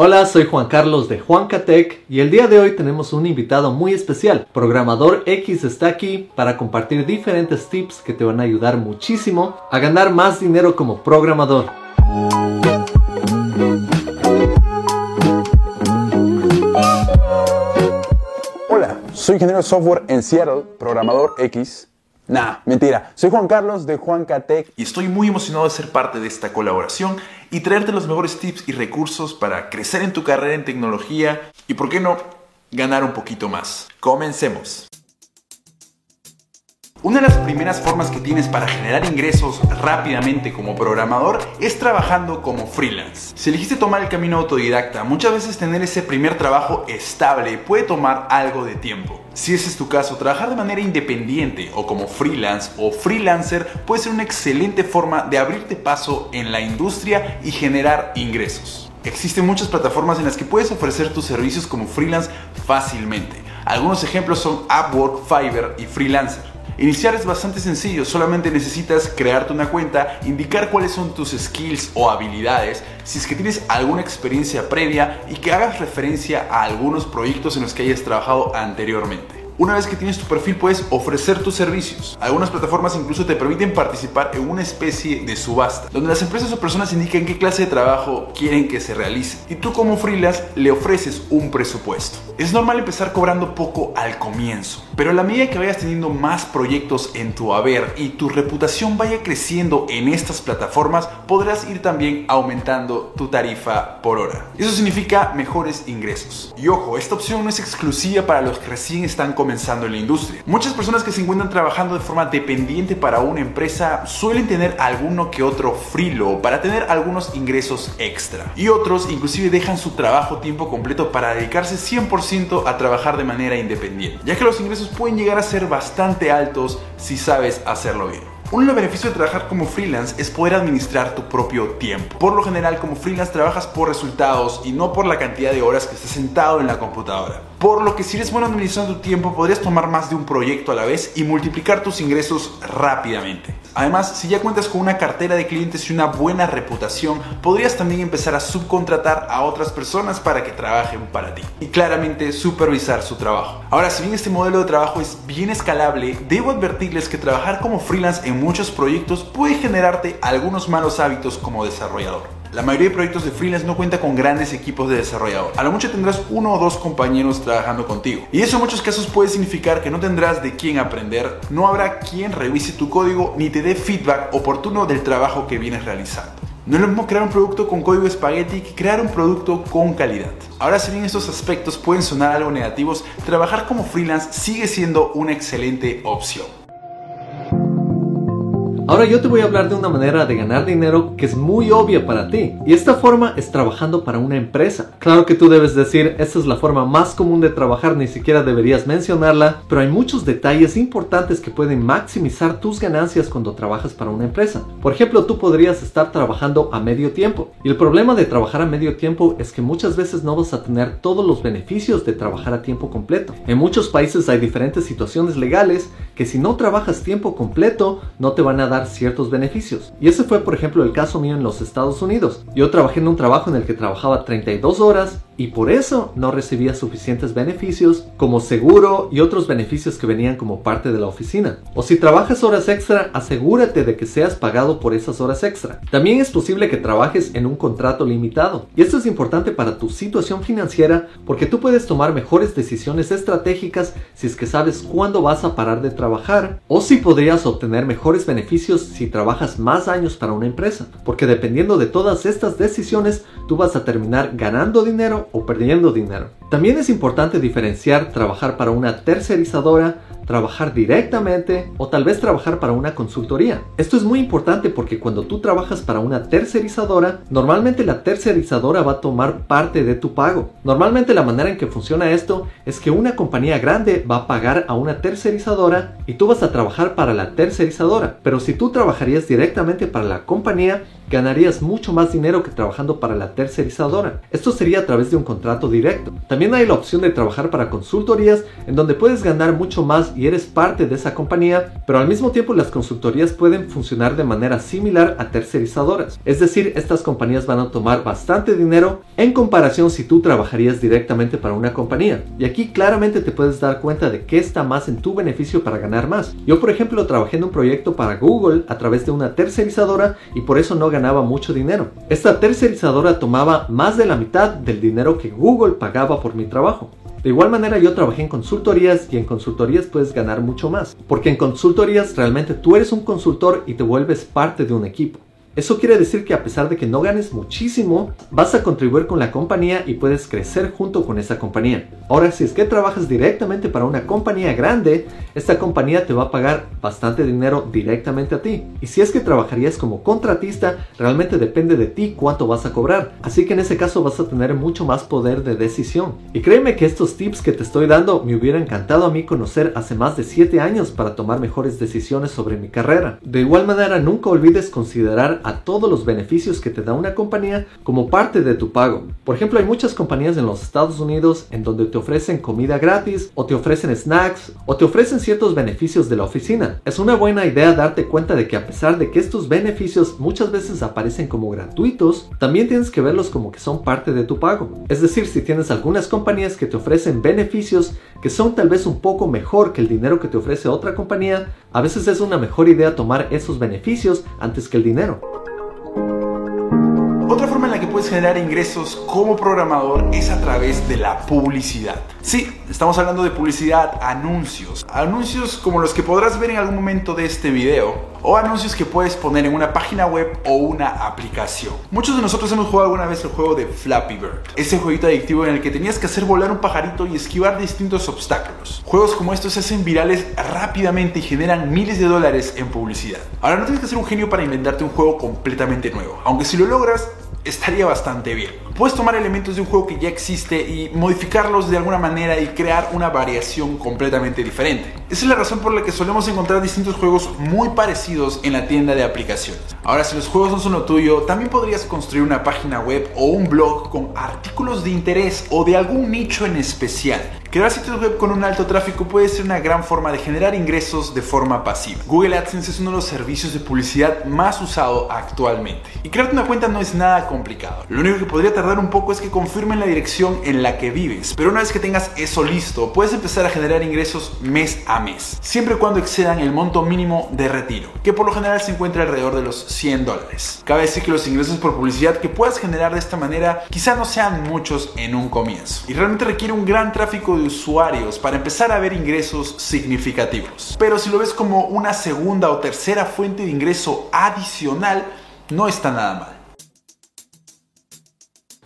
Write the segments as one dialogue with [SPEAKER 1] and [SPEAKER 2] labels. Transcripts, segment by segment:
[SPEAKER 1] Hola, soy Juan Carlos de Juancatec y el día de hoy tenemos un invitado muy especial. Programador X está aquí para compartir diferentes tips que te van a ayudar muchísimo a ganar más dinero como programador.
[SPEAKER 2] Hola, soy ingeniero de software en Seattle, programador X. Nah, mentira. Soy Juan Carlos de Juancatec
[SPEAKER 3] y estoy muy emocionado de ser parte de esta colaboración y traerte los mejores tips y recursos para crecer en tu carrera en tecnología y, por qué no, ganar un poquito más. Comencemos. Una de las primeras formas que tienes para generar ingresos rápidamente como programador es trabajando como freelance. Si elegiste tomar el camino autodidacta, muchas veces tener ese primer trabajo estable puede tomar algo de tiempo. Si ese es tu caso, trabajar de manera independiente o como freelance o freelancer puede ser una excelente forma de abrirte paso en la industria y generar ingresos. Existen muchas plataformas en las que puedes ofrecer tus servicios como freelance fácilmente. Algunos ejemplos son Upwork, Fiverr y Freelancer. Iniciar es bastante sencillo, solamente necesitas crearte una cuenta, indicar cuáles son tus skills o habilidades, si es que tienes alguna experiencia previa y que hagas referencia a algunos proyectos en los que hayas trabajado anteriormente. Una vez que tienes tu perfil puedes ofrecer tus servicios. Algunas plataformas incluso te permiten participar en una especie de subasta, donde las empresas o personas indican qué clase de trabajo quieren que se realice. Y tú como freelance le ofreces un presupuesto. Es normal empezar cobrando poco al comienzo, pero a la medida que vayas teniendo más proyectos en tu haber y tu reputación vaya creciendo en estas plataformas, podrás ir también aumentando tu tarifa por hora. Eso significa mejores ingresos. Y ojo, esta opción no es exclusiva para los que recién están comenzando comenzando en la industria. Muchas personas que se encuentran trabajando de forma dependiente para una empresa suelen tener alguno que otro frilo para tener algunos ingresos extra. Y otros inclusive dejan su trabajo tiempo completo para dedicarse 100% a trabajar de manera independiente, ya que los ingresos pueden llegar a ser bastante altos si sabes hacerlo bien. Uno de los beneficios de trabajar como freelance es poder administrar tu propio tiempo. Por lo general, como freelance trabajas por resultados y no por la cantidad de horas que estés sentado en la computadora. Por lo que si eres bueno administrando tu tiempo, podrías tomar más de un proyecto a la vez y multiplicar tus ingresos rápidamente. Además, si ya cuentas con una cartera de clientes y una buena reputación, podrías también empezar a subcontratar a otras personas para que trabajen para ti. Y claramente supervisar su trabajo. Ahora, si bien este modelo de trabajo es bien escalable, debo advertirles que trabajar como freelance en muchos proyectos puede generarte algunos malos hábitos como desarrollador. La mayoría de proyectos de freelance no cuenta con grandes equipos de desarrollador. A lo mucho tendrás uno o dos compañeros trabajando contigo. Y eso en muchos casos puede significar que no tendrás de quién aprender, no habrá quien revise tu código ni te dé feedback oportuno del trabajo que vienes realizando. No es lo mismo crear un producto con código espagueti que crear un producto con calidad. Ahora si bien estos aspectos pueden sonar algo negativos, trabajar como freelance sigue siendo una excelente opción.
[SPEAKER 1] Ahora yo te voy a hablar de una manera de ganar dinero que es muy obvia para ti. Y esta forma es trabajando para una empresa. Claro que tú debes decir, esta es la forma más común de trabajar, ni siquiera deberías mencionarla, pero hay muchos detalles importantes que pueden maximizar tus ganancias cuando trabajas para una empresa. Por ejemplo, tú podrías estar trabajando a medio tiempo. Y el problema de trabajar a medio tiempo es que muchas veces no vas a tener todos los beneficios de trabajar a tiempo completo. En muchos países hay diferentes situaciones legales que si no trabajas tiempo completo no te van a dar ciertos beneficios. Y ese fue por ejemplo el caso mío en los Estados Unidos. Yo trabajé en un trabajo en el que trabajaba 32 horas y por eso no recibía suficientes beneficios como seguro y otros beneficios que venían como parte de la oficina. O si trabajas horas extra, asegúrate de que seas pagado por esas horas extra. También es posible que trabajes en un contrato limitado. Y esto es importante para tu situación financiera porque tú puedes tomar mejores decisiones estratégicas si es que sabes cuándo vas a parar de trabajar o si podrías obtener mejores beneficios si trabajas más años para una empresa. Porque dependiendo de todas estas decisiones, tú vas a terminar ganando dinero o perdiendo dinero. También es importante diferenciar trabajar para una tercerizadora, trabajar directamente o tal vez trabajar para una consultoría. Esto es muy importante porque cuando tú trabajas para una tercerizadora, normalmente la tercerizadora va a tomar parte de tu pago. Normalmente la manera en que funciona esto es que una compañía grande va a pagar a una tercerizadora y tú vas a trabajar para la tercerizadora. Pero si tú trabajarías directamente para la compañía, ganarías mucho más dinero que trabajando para la tercerizadora. Esto sería a través de un contrato directo. Hay la opción de trabajar para consultorías en donde puedes ganar mucho más y eres parte de esa compañía, pero al mismo tiempo las consultorías pueden funcionar de manera similar a tercerizadoras. Es decir, estas compañías van a tomar bastante dinero en comparación si tú trabajarías directamente para una compañía. Y aquí claramente te puedes dar cuenta de qué está más en tu beneficio para ganar más. Yo por ejemplo trabajé en un proyecto para Google a través de una tercerizadora y por eso no ganaba mucho dinero. Esta tercerizadora tomaba más de la mitad del dinero que Google pagaba por mi trabajo. De igual manera yo trabajé en consultorías y en consultorías puedes ganar mucho más, porque en consultorías realmente tú eres un consultor y te vuelves parte de un equipo. Eso quiere decir que a pesar de que no ganes muchísimo, vas a contribuir con la compañía y puedes crecer junto con esa compañía. Ahora, si es que trabajas directamente para una compañía grande, esta compañía te va a pagar bastante dinero directamente a ti. Y si es que trabajarías como contratista, realmente depende de ti cuánto vas a cobrar. Así que en ese caso vas a tener mucho más poder de decisión. Y créeme que estos tips que te estoy dando me hubiera encantado a mí conocer hace más de 7 años para tomar mejores decisiones sobre mi carrera. De igual manera, nunca olvides considerar a todos los beneficios que te da una compañía como parte de tu pago. Por ejemplo, hay muchas compañías en los Estados Unidos en donde te ofrecen comida gratis o te ofrecen snacks o te ofrecen ciertos beneficios de la oficina. Es una buena idea darte cuenta de que a pesar de que estos beneficios muchas veces aparecen como gratuitos, también tienes que verlos como que son parte de tu pago. Es decir, si tienes algunas compañías que te ofrecen beneficios que son tal vez un poco mejor que el dinero que te ofrece otra compañía, a veces es una mejor idea tomar esos beneficios antes que el dinero.
[SPEAKER 3] Otra forma en la que puedes generar ingresos como programador es a través de la publicidad. Sí, estamos hablando de publicidad, anuncios. Anuncios como los que podrás ver en algún momento de este video o anuncios que puedes poner en una página web o una aplicación. Muchos de nosotros hemos jugado alguna vez el juego de Flappy Bird, ese jueguito adictivo en el que tenías que hacer volar un pajarito y esquivar distintos obstáculos. Juegos como estos se hacen virales rápidamente y generan miles de dólares en publicidad. Ahora no tienes que ser un genio para inventarte un juego completamente nuevo, aunque si lo logras estaría bastante bien. Puedes tomar elementos de un juego que ya existe y modificarlos de alguna manera y crear una variación completamente diferente. Esa es la razón por la que solemos encontrar distintos juegos muy parecidos en la tienda de aplicaciones. Ahora, si los juegos no son lo tuyo, también podrías construir una página web o un blog con artículos de interés o de algún nicho en especial. Crear sitios web con un alto tráfico puede ser una gran forma de generar ingresos de forma pasiva. Google AdSense es uno de los servicios de publicidad más usado actualmente. Y crearte una cuenta no es nada complicado. Lo único que podría tardar un poco es que confirmen la dirección en la que vives. Pero una vez que tengas eso listo, puedes empezar a generar ingresos mes a mes, siempre y cuando excedan el monto mínimo de retiro, que por lo general se encuentra alrededor de los 100 dólares. Cabe decir que los ingresos por publicidad que puedas generar de esta manera quizá no sean muchos en un comienzo. Y realmente requiere un gran tráfico de usuarios para empezar a ver ingresos significativos. Pero si lo ves como una segunda o tercera fuente de ingreso adicional, no está nada mal.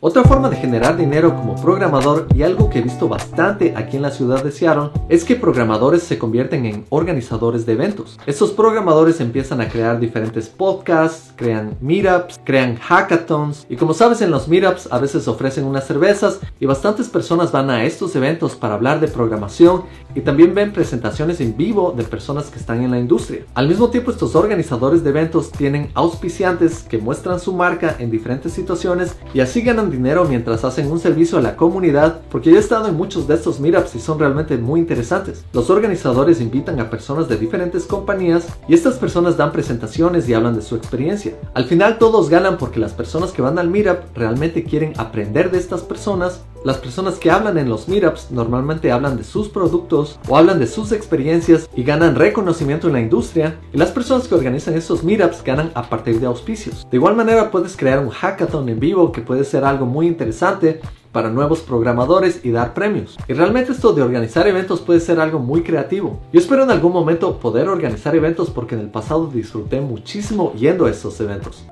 [SPEAKER 1] Otra forma de generar dinero como programador y algo que he visto bastante aquí en la ciudad de Seattle es que programadores se convierten en organizadores de eventos. Estos programadores empiezan a crear diferentes podcasts, crean meetups, crean hackathons y como sabes en los meetups a veces ofrecen unas cervezas y bastantes personas van a estos eventos para hablar de programación y también ven presentaciones en vivo de personas que están en la industria. Al mismo tiempo estos organizadores de eventos tienen auspiciantes que muestran su marca en diferentes situaciones y así ganan dinero mientras hacen un servicio a la comunidad, porque yo he estado en muchos de estos meetups y son realmente muy interesantes. Los organizadores invitan a personas de diferentes compañías y estas personas dan presentaciones y hablan de su experiencia. Al final todos ganan porque las personas que van al meetup realmente quieren aprender de estas personas las personas que hablan en los meetups normalmente hablan de sus productos o hablan de sus experiencias y ganan reconocimiento en la industria. Y las personas que organizan estos meetups ganan a partir de auspicios. De igual manera puedes crear un hackathon en vivo que puede ser algo muy interesante para nuevos programadores y dar premios. Y realmente esto de organizar eventos puede ser algo muy creativo. Yo espero en algún momento poder organizar eventos porque en el pasado disfruté muchísimo yendo a estos eventos.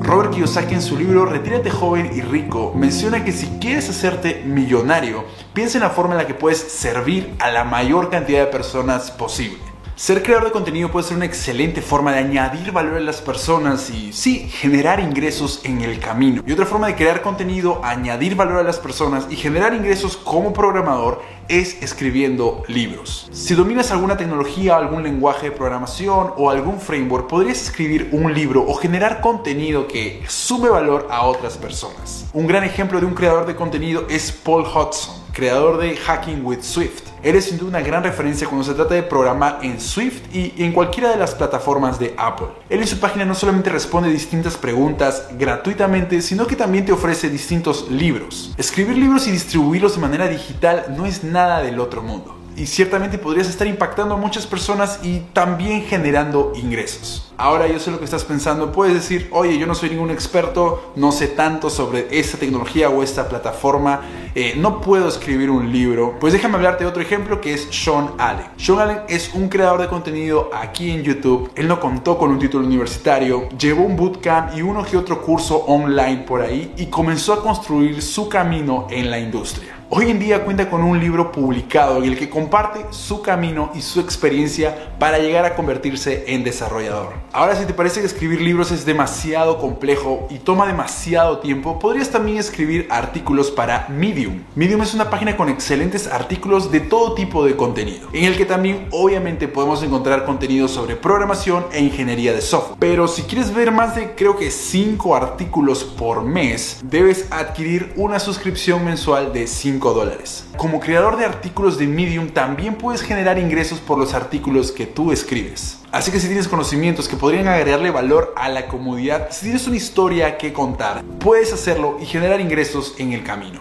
[SPEAKER 3] Robert Kiyosaki en su libro Retírate joven y rico menciona que si quieres hacerte millonario, piensa en la forma en la que puedes servir a la mayor cantidad de personas posible. Ser creador de contenido puede ser una excelente forma de añadir valor a las personas y sí, generar ingresos en el camino. Y otra forma de crear contenido, añadir valor a las personas y generar ingresos como programador es escribiendo libros. Si dominas alguna tecnología, algún lenguaje de programación o algún framework, podrías escribir un libro o generar contenido que sume valor a otras personas. Un gran ejemplo de un creador de contenido es Paul Hudson, creador de Hacking with Swift. Eres sin duda una gran referencia cuando se trata de programar en Swift y en cualquiera de las plataformas de Apple. Él en su página no solamente responde distintas preguntas gratuitamente, sino que también te ofrece distintos libros. Escribir libros y distribuirlos de manera digital no es nada del otro mundo y ciertamente podrías estar impactando a muchas personas y también generando ingresos. Ahora yo sé lo que estás pensando, puedes decir, oye, yo no soy ningún experto, no sé tanto sobre esta tecnología o esta plataforma, eh, no puedo escribir un libro. Pues déjame hablarte de otro ejemplo que es Sean Allen. Sean Allen es un creador de contenido aquí en YouTube, él no contó con un título universitario, llevó un bootcamp y uno que otro curso online por ahí y comenzó a construir su camino en la industria. Hoy en día cuenta con un libro publicado en el que comparte su camino y su experiencia para llegar a convertirse en desarrollador. Ahora si te parece que escribir libros es demasiado complejo y toma demasiado tiempo, podrías también escribir artículos para Medium. Medium es una página con excelentes artículos de todo tipo de contenido, en el que también obviamente podemos encontrar contenido sobre programación e ingeniería de software. Pero si quieres ver más de creo que 5 artículos por mes, debes adquirir una suscripción mensual de 5 dólares. Como creador de artículos de Medium también puedes generar ingresos por los artículos que tú escribes. Así que si tienes conocimientos que podrían agregarle valor a la comunidad, si tienes una historia que contar, puedes hacerlo y generar ingresos en el camino.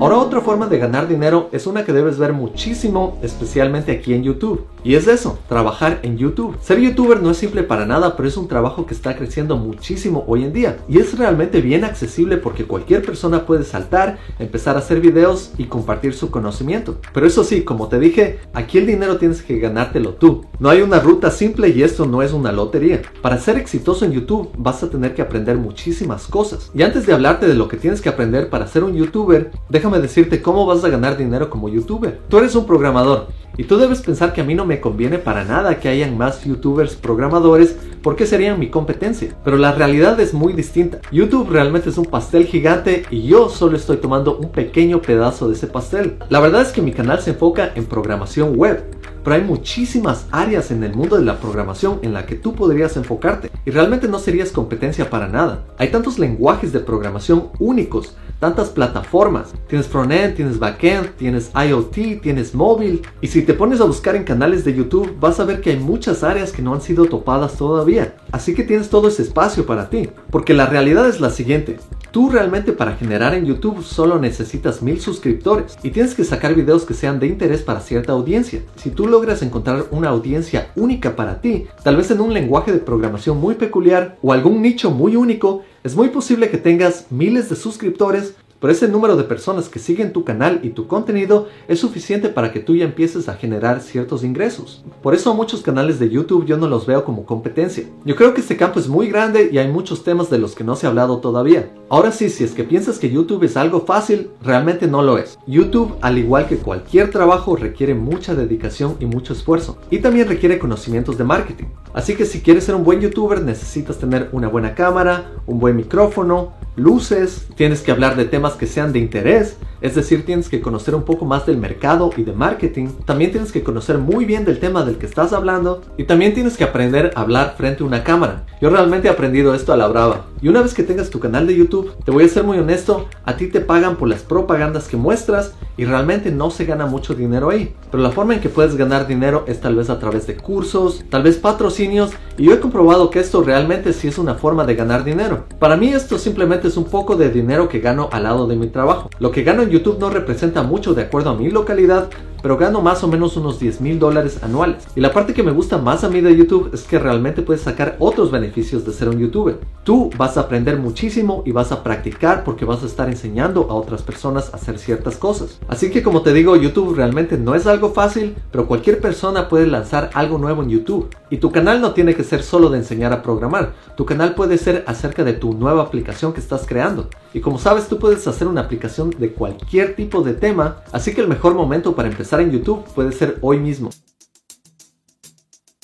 [SPEAKER 1] Ahora otra forma de ganar dinero es una que debes ver muchísimo, especialmente aquí en YouTube. Y es eso, trabajar en YouTube. Ser youtuber no es simple para nada, pero es un trabajo que está creciendo muchísimo hoy en día. Y es realmente bien accesible porque cualquier persona puede saltar, empezar a hacer videos y compartir su conocimiento. Pero eso sí, como te dije, aquí el dinero tienes que ganártelo tú. No hay una ruta simple y esto no es una lotería. Para ser exitoso en YouTube vas a tener que aprender muchísimas cosas. Y antes de hablarte de lo que tienes que aprender para ser un youtuber, déjame decirte cómo vas a ganar dinero como youtuber. Tú eres un programador y tú debes pensar que a mí no me conviene para nada que hayan más youtubers programadores porque serían mi competencia. Pero la realidad es muy distinta. YouTube realmente es un pastel gigante y yo solo estoy tomando un pequeño pedazo de ese pastel. La verdad es que mi canal se enfoca en programación web pero hay muchísimas áreas en el mundo de la programación en la que tú podrías enfocarte y realmente no serías competencia para nada. Hay tantos lenguajes de programación únicos, tantas plataformas. Tienes frontend, tienes backend, tienes IoT, tienes móvil. Y si te pones a buscar en canales de YouTube, vas a ver que hay muchas áreas que no han sido topadas todavía. Así que tienes todo ese espacio para ti. Porque la realidad es la siguiente. Tú realmente para generar en YouTube solo necesitas mil suscriptores y tienes que sacar videos que sean de interés para cierta audiencia. Si tú logras encontrar una audiencia única para ti, tal vez en un lenguaje de programación muy peculiar o algún nicho muy único, es muy posible que tengas miles de suscriptores pero ese número de personas que siguen tu canal y tu contenido es suficiente para que tú ya empieces a generar ciertos ingresos. Por eso muchos canales de YouTube yo no los veo como competencia. Yo creo que este campo es muy grande y hay muchos temas de los que no se ha hablado todavía. Ahora sí, si es que piensas que YouTube es algo fácil, realmente no lo es. YouTube, al igual que cualquier trabajo, requiere mucha dedicación y mucho esfuerzo. Y también requiere conocimientos de marketing. Así que si quieres ser un buen youtuber necesitas tener una buena cámara, un buen micrófono, luces, tienes que hablar de temas que sean de interés, es decir, tienes que conocer un poco más del mercado y de marketing, también tienes que conocer muy bien del tema del que estás hablando y también tienes que aprender a hablar frente a una cámara. Yo realmente he aprendido esto a la brava. Y una vez que tengas tu canal de YouTube, te voy a ser muy honesto, a ti te pagan por las propagandas que muestras y realmente no se gana mucho dinero ahí. Pero la forma en que puedes ganar dinero es tal vez a través de cursos, tal vez patrocinios y yo he comprobado que esto realmente sí es una forma de ganar dinero. Para mí esto simplemente es un poco de dinero que gano al lado de mi trabajo. Lo que gano en YouTube no representa mucho de acuerdo a mi localidad, pero gano más o menos unos 10 mil dólares anuales. Y la parte que me gusta más a mí de YouTube es que realmente puedes sacar otros beneficios de ser un youtuber. Tú vas a aprender muchísimo y vas a practicar porque vas a estar enseñando a otras personas a hacer ciertas cosas. Así que como te digo, YouTube realmente no es algo fácil, pero cualquier persona puede lanzar algo nuevo en YouTube. Y tu canal no tiene que ser solo de enseñar a programar, tu canal puede ser acerca de tu nueva aplicación que estás creando. Y como sabes, tú puedes hacer una aplicación de cualquier cualquier tipo de tema, así que el mejor momento para empezar en YouTube puede ser hoy mismo.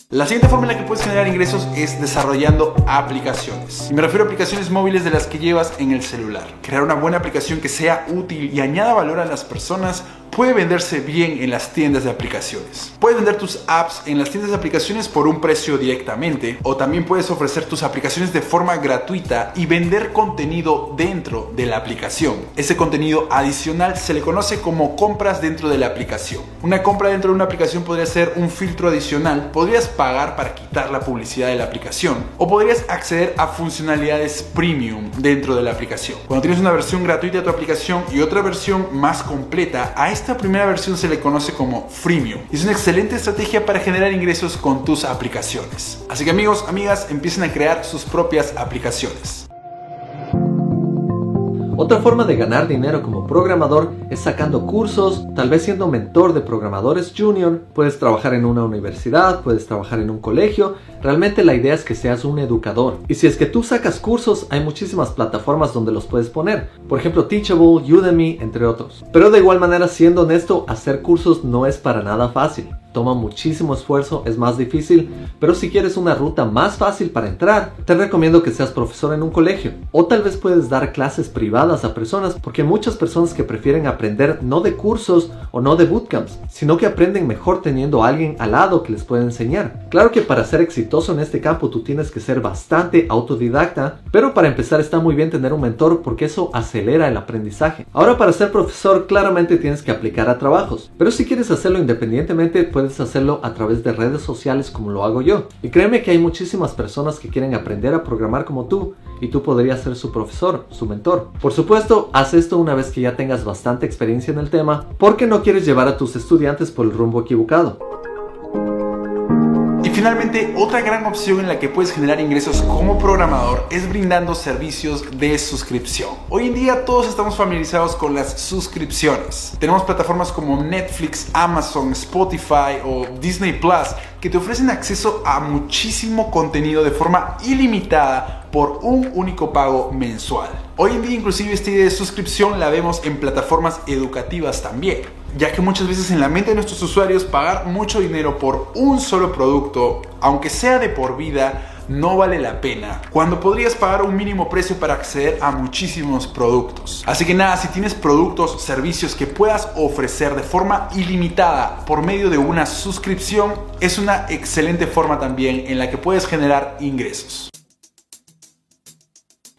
[SPEAKER 3] La siguiente forma en la que puedes generar ingresos es desarrollando aplicaciones. Y me refiero a aplicaciones móviles de las que llevas en el celular. Crear una buena aplicación que sea útil y añada valor a las personas puede venderse bien en las tiendas de aplicaciones. Puedes vender tus apps en las tiendas de aplicaciones por un precio directamente o también puedes ofrecer tus aplicaciones de forma gratuita y vender contenido dentro de la aplicación. Ese contenido adicional se le conoce como compras dentro de la aplicación. Una compra dentro de una aplicación podría ser un filtro adicional. Podrías pagar para quitar la publicidad de la aplicación o podrías acceder a funcionalidades premium dentro de la aplicación. Cuando tienes una versión gratuita de tu aplicación y otra versión más completa, a esta primera versión se le conoce como freemium. Es una excelente estrategia para generar ingresos con tus aplicaciones. Así que amigos, amigas, empiecen a crear sus propias aplicaciones.
[SPEAKER 1] Otra forma de ganar dinero como programador es sacando cursos, tal vez siendo mentor de programadores junior, puedes trabajar en una universidad, puedes trabajar en un colegio, realmente la idea es que seas un educador. Y si es que tú sacas cursos, hay muchísimas plataformas donde los puedes poner, por ejemplo Teachable, Udemy, entre otros. Pero de igual manera, siendo honesto, hacer cursos no es para nada fácil toma muchísimo esfuerzo, es más difícil, pero si quieres una ruta más fácil para entrar, te recomiendo que seas profesor en un colegio o tal vez puedes dar clases privadas a personas porque hay muchas personas que prefieren aprender no de cursos o no de bootcamps, sino que aprenden mejor teniendo a alguien al lado que les pueda enseñar. Claro que para ser exitoso en este campo tú tienes que ser bastante autodidacta, pero para empezar está muy bien tener un mentor porque eso acelera el aprendizaje. Ahora para ser profesor claramente tienes que aplicar a trabajos, pero si quieres hacerlo independientemente puedes hacerlo a través de redes sociales como lo hago yo. Y créeme que hay muchísimas personas que quieren aprender a programar como tú y tú podrías ser su profesor, su mentor. Por supuesto, haz esto una vez que ya tengas bastante experiencia en el tema porque no quieres llevar a tus estudiantes por el rumbo equivocado.
[SPEAKER 3] Finalmente, otra gran opción en la que puedes generar ingresos como programador es brindando servicios de suscripción. Hoy en día todos estamos familiarizados con las suscripciones. Tenemos plataformas como Netflix, Amazon, Spotify o Disney Plus que te ofrecen acceso a muchísimo contenido de forma ilimitada por un único pago mensual. Hoy en día inclusive esta idea de suscripción la vemos en plataformas educativas también ya que muchas veces en la mente de nuestros usuarios pagar mucho dinero por un solo producto, aunque sea de por vida, no vale la pena cuando podrías pagar un mínimo precio para acceder a muchísimos productos. Así que nada, si tienes productos, servicios que puedas ofrecer de forma ilimitada por medio de una suscripción, es una excelente forma también en la que puedes generar ingresos.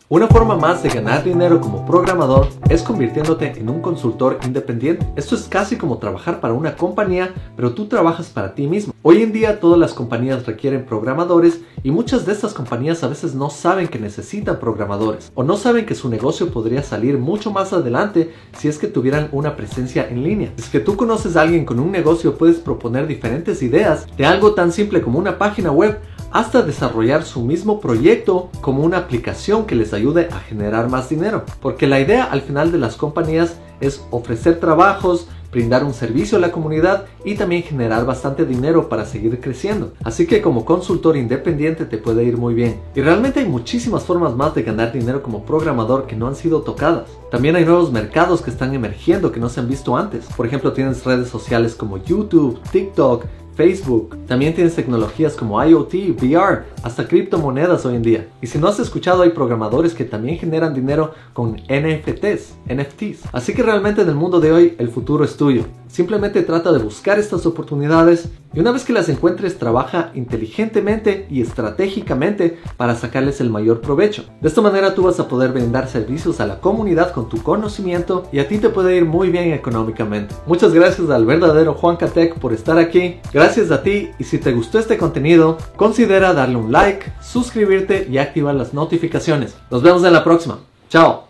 [SPEAKER 1] Una forma más de ganar dinero como programador es convirtiéndote en un consultor independiente. Esto es casi como trabajar para una compañía, pero tú trabajas para ti mismo. Hoy en día todas las compañías requieren programadores y muchas de estas compañías a veces no saben que necesitan programadores o no saben que su negocio podría salir mucho más adelante si es que tuvieran una presencia en línea. Si es que tú conoces a alguien con un negocio puedes proponer diferentes ideas de algo tan simple como una página web hasta desarrollar su mismo proyecto como una aplicación que les ayude a generar más dinero. Porque la idea al final de las compañías es ofrecer trabajos, brindar un servicio a la comunidad y también generar bastante dinero para seguir creciendo. Así que como consultor independiente te puede ir muy bien. Y realmente hay muchísimas formas más de ganar dinero como programador que no han sido tocadas. También hay nuevos mercados que están emergiendo que no se han visto antes. Por ejemplo, tienes redes sociales como YouTube, TikTok, Facebook. También tienes tecnologías como IoT, VR, hasta criptomonedas hoy en día. Y si no has escuchado, hay programadores que también generan dinero con NFTs, NFTs. Así que realmente en el mundo de hoy el futuro es tuyo. Simplemente trata de buscar estas oportunidades y una vez que las encuentres trabaja inteligentemente y estratégicamente para sacarles el mayor provecho. De esta manera tú vas a poder brindar servicios a la comunidad con tu conocimiento y a ti te puede ir muy bien económicamente. Muchas gracias al verdadero Juan Catec por estar aquí. Gracias a ti y si te gustó este contenido, considera darle un like, suscribirte y activar las notificaciones. Nos vemos en la próxima. Chao.